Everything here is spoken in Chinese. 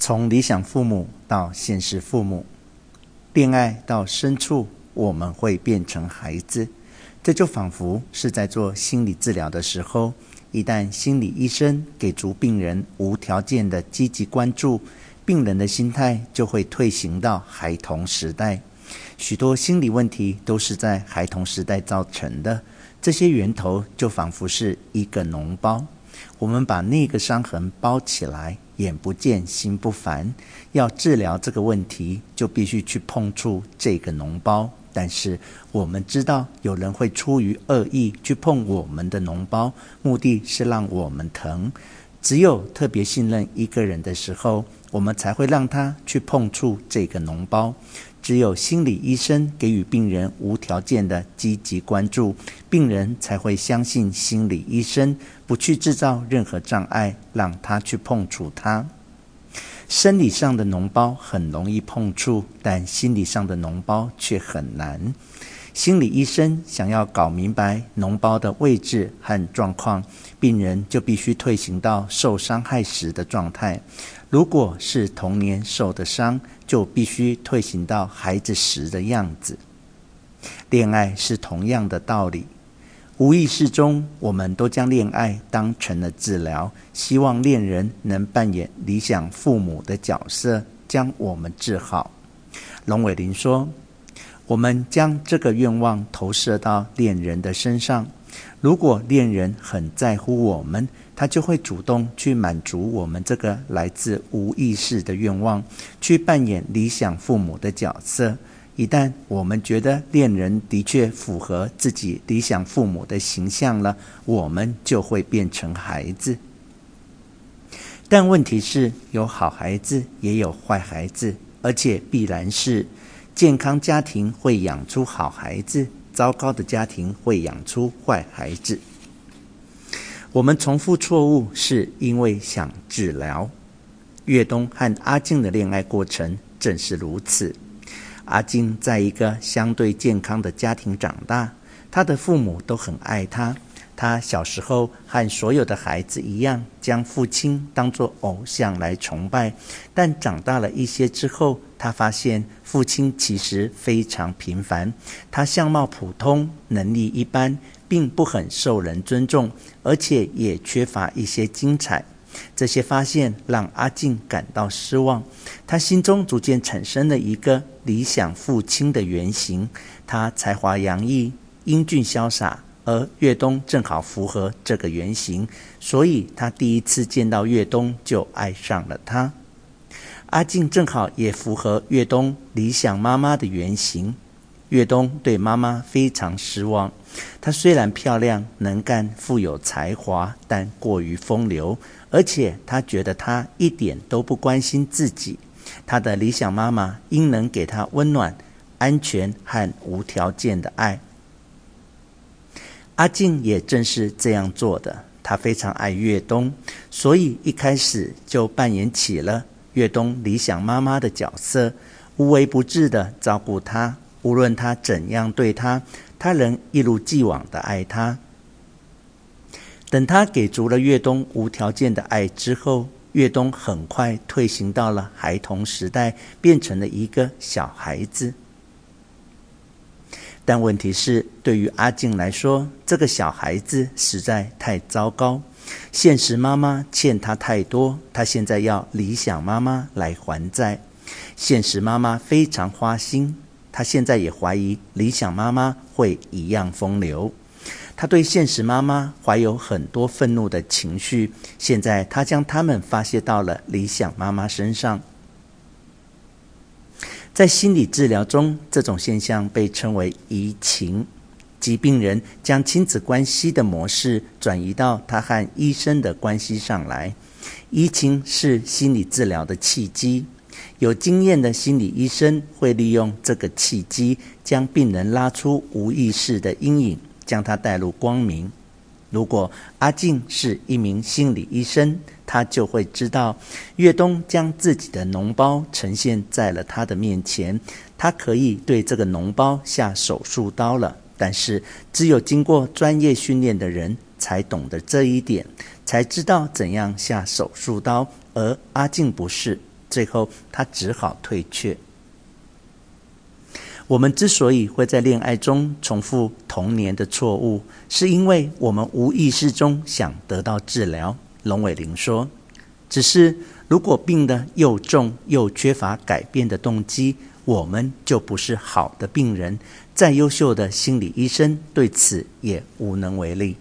从理想父母到现实父母，恋爱到深处，我们会变成孩子。这就仿佛是在做心理治疗的时候，一旦心理医生给足病人无条件的积极关注，病人的心态就会退行到孩童时代。许多心理问题都是在孩童时代造成的，这些源头就仿佛是一个脓包，我们把那个伤痕包起来。眼不见心不烦，要治疗这个问题，就必须去碰触这个脓包。但是我们知道，有人会出于恶意去碰我们的脓包，目的是让我们疼。只有特别信任一个人的时候，我们才会让他去碰触这个脓包。只有心理医生给予病人无条件的积极关注，病人才会相信心理医生，不去制造任何障碍，让他去碰触他。生理上的脓包很容易碰触，但心理上的脓包却很难。心理医生想要搞明白脓包的位置和状况，病人就必须退行到受伤害时的状态。如果是童年受的伤，就必须退行到孩子时的样子。恋爱是同样的道理，无意识中，我们都将恋爱当成了治疗，希望恋人能扮演理想父母的角色，将我们治好。龙伟林说：“我们将这个愿望投射到恋人的身上，如果恋人很在乎我们。”他就会主动去满足我们这个来自无意识的愿望，去扮演理想父母的角色。一旦我们觉得恋人的确符合自己理想父母的形象了，我们就会变成孩子。但问题是，有好孩子，也有坏孩子，而且必然是健康家庭会养出好孩子，糟糕的家庭会养出坏孩子。我们重复错误，是因为想治疗。越冬和阿静的恋爱过程正是如此。阿静在一个相对健康的家庭长大，他的父母都很爱他。他小时候和所有的孩子一样，将父亲当作偶像来崇拜。但长大了一些之后，他发现父亲其实非常平凡，他相貌普通，能力一般。并不很受人尊重，而且也缺乏一些精彩。这些发现让阿静感到失望，他心中逐渐产生了一个理想父亲的原型。他才华洋溢，英俊潇洒，而越冬正好符合这个原型，所以他第一次见到越冬就爱上了他。阿静正好也符合越冬理想妈妈的原型。越冬对妈妈非常失望。她虽然漂亮、能干、富有才华，但过于风流，而且她觉得她一点都不关心自己。她的理想妈妈应能给她温暖、安全和无条件的爱。阿静也正是这样做的。她非常爱越冬，所以一开始就扮演起了越冬理想妈妈的角色，无微不至的照顾她。无论他怎样对他，他仍一如既往的爱他。等他给足了越冬无条件的爱之后，越冬很快退行到了孩童时代，变成了一个小孩子。但问题是，对于阿静来说，这个小孩子实在太糟糕。现实妈妈欠他太多，他现在要理想妈妈来还债。现实妈妈非常花心。他现在也怀疑理想妈妈会一样风流，他对现实妈妈怀有很多愤怒的情绪。现在他将他们发泄到了理想妈妈身上。在心理治疗中，这种现象被称为移情，即病人将亲子关系的模式转移到他和医生的关系上来。移情是心理治疗的契机。有经验的心理医生会利用这个契机，将病人拉出无意识的阴影，将他带入光明。如果阿静是一名心理医生，他就会知道，越冬将自己的脓包呈现在了他的面前，他可以对这个脓包下手术刀了。但是，只有经过专业训练的人才懂得这一点，才知道怎样下手术刀，而阿静不是。最后他只好退却。我们之所以会在恋爱中重复童年的错误，是因为我们无意识中想得到治疗。龙伟玲说：“只是如果病得又重又缺乏改变的动机，我们就不是好的病人。再优秀的心理医生对此也无能为力。”